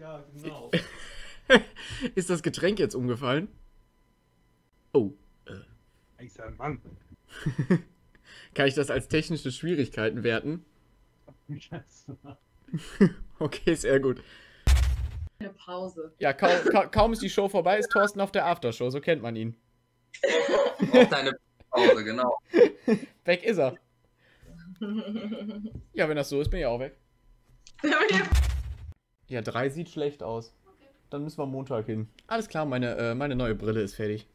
Ja, genau. Ist das Getränk jetzt umgefallen? Oh. Ich sag, Mann. Kann ich das als technische Schwierigkeiten werten? Okay, sehr gut. Eine Pause. Ja, kaum, ka kaum ist die Show vorbei, ist Thorsten auf der Aftershow, so kennt man ihn. Auf deine Pause, genau. Weg ist er. Ja, wenn das so ist, bin ich auch weg. Ja, drei sieht schlecht aus. Dann müssen wir Montag hin. Alles klar, meine, äh, meine neue Brille ist fertig.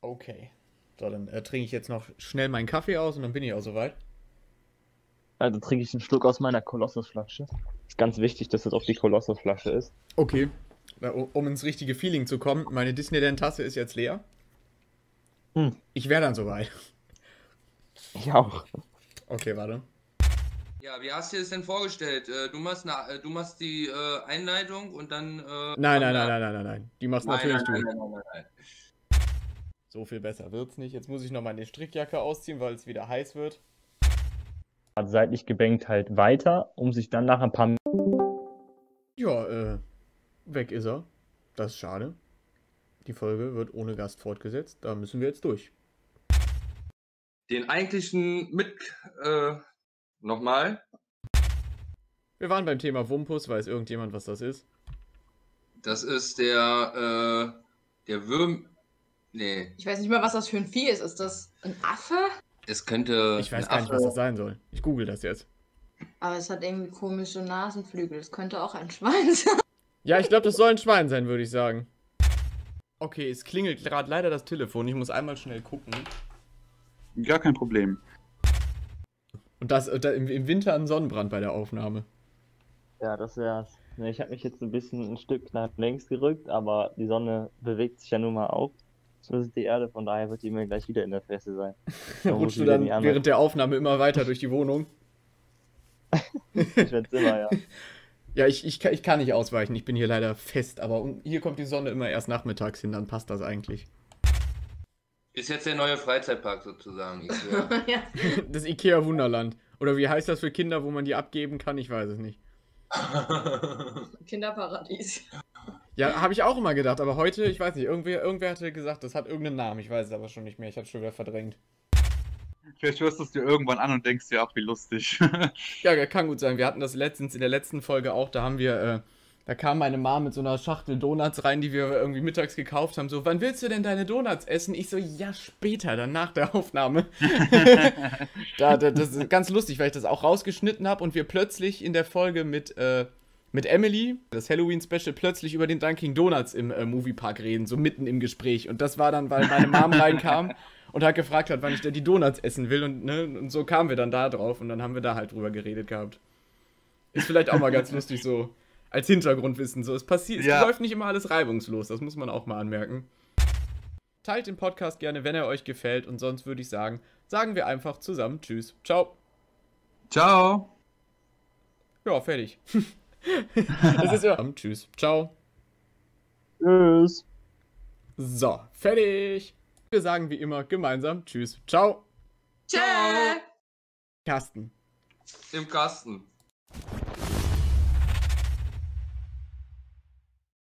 Okay. So, dann äh, trinke ich jetzt noch schnell meinen Kaffee aus und dann bin ich auch soweit. Also trinke ich einen Schluck aus meiner Kolossusflasche. Ist ganz wichtig, dass das auch die Kolossusflasche ist. Okay. Um ins richtige Feeling zu kommen, meine Disneyland-Tasse ist jetzt leer. Hm. Ich wäre dann soweit. Ich auch. Okay, warte. Ja, wie hast du dir das denn vorgestellt? Äh, Du machst, eine, äh, du machst die äh, Einleitung und dann. Äh, Nein, nein, nein, nein, nein, nein, nein. Die machst Nein, natürlich nein, du. nein, nein, nein, nein. So viel besser wird's nicht. Jetzt muss ich noch meine Strickjacke ausziehen, weil es wieder heiß wird. Hat seitlich gebankt halt weiter, um sich dann nach ein paar Ja, äh, weg ist er. Das ist schade. Die Folge wird ohne Gast fortgesetzt. Da müssen wir jetzt durch. Den eigentlichen mit. Äh, Nochmal. Wir waren beim Thema Wumpus. Weiß irgendjemand, was das ist? Das ist der. Äh, der Würm. Nee, Ich weiß nicht mal, was das für ein Vieh ist. Ist das ein Affe? es könnte. Ich weiß ein gar nicht, Affe- was das sein soll. Ich google das jetzt. Aber es hat irgendwie komische Nasenflügel. Es könnte auch ein Schwein sein. Ja, ich glaube, das soll ein Schwein sein, würde ich sagen. Okay, es klingelt gerade leider das Telefon. Ich muss einmal schnell gucken. Gar kein Problem. Und das äh, da, im, Winter ein Sonnenbrand bei der Aufnahme. Ja, das wär's. Ne, Ich habe mich jetzt ein bisschen ein Stück nach links gerückt, aber die Sonne bewegt sich ja nun mal auch. So ist die Erde, von daher wird die mir gleich wieder in der Fresse sein. Da rutschst du dann während der Aufnahme immer weiter durch die Wohnung. Ich werd's immer, ja. Ja, ich, ich, kann- ich kann nicht ausweichen. Ich bin hier leider fest. Aber hier kommt die Sonne immer erst nachmittags hin. Dann passt das eigentlich. Ist jetzt der neue Freizeitpark sozusagen. Ja. Das Ikea Wunderland. Oder wie heißt das für Kinder, wo man die abgeben kann? Ich weiß es nicht. Kinderparadies. Ja, habe ich auch immer gedacht. Aber heute, ich weiß nicht, irgendwer, irgendwer hatte gesagt, das hat irgendeinen Namen. Ich weiß es aber schon nicht mehr. Ich hatte schon wieder verdrängt. Vielleicht hörst du es dir irgendwann an und denkst dir, ach, wie lustig. Ja, kann gut sein. Wir hatten das letztens in der letzten Folge auch. Da haben wir, äh, da kam meine Mom mit so einer Schachtel Donuts rein, die wir irgendwie mittags gekauft haben. So, wann willst du denn deine Donuts essen? Ich so, ja, später, dann nach der Aufnahme. da, da, das ist ganz lustig, weil ich das auch rausgeschnitten habe und wir plötzlich in der Folge mit, äh, mit Emily, das Halloween-Special, plötzlich über den Dunkin' Donuts im äh, Moviepark reden, so mitten im Gespräch. Und das war dann, weil meine Mom reinkam und hat gefragt hat, wann ich denn die Donuts essen will. Und, ne, und so kamen wir dann da drauf und dann haben wir da halt drüber geredet gehabt. Ist vielleicht auch mal ganz lustig so als Hintergrundwissen. So, es passiert, Ja. es läuft nicht immer alles reibungslos, das muss man auch mal anmerken. Teilt den Podcast gerne, wenn er euch gefällt. Und sonst würde ich sagen, sagen wir einfach zusammen Tschüss. Ciao. Ciao. Ja, fertig. das ist ja. Tschüss. Ciao. Tschüss. So, fertig. Wir sagen wie immer gemeinsam Tschüss. Ciao. Tschö. Carsten. Im Kasten.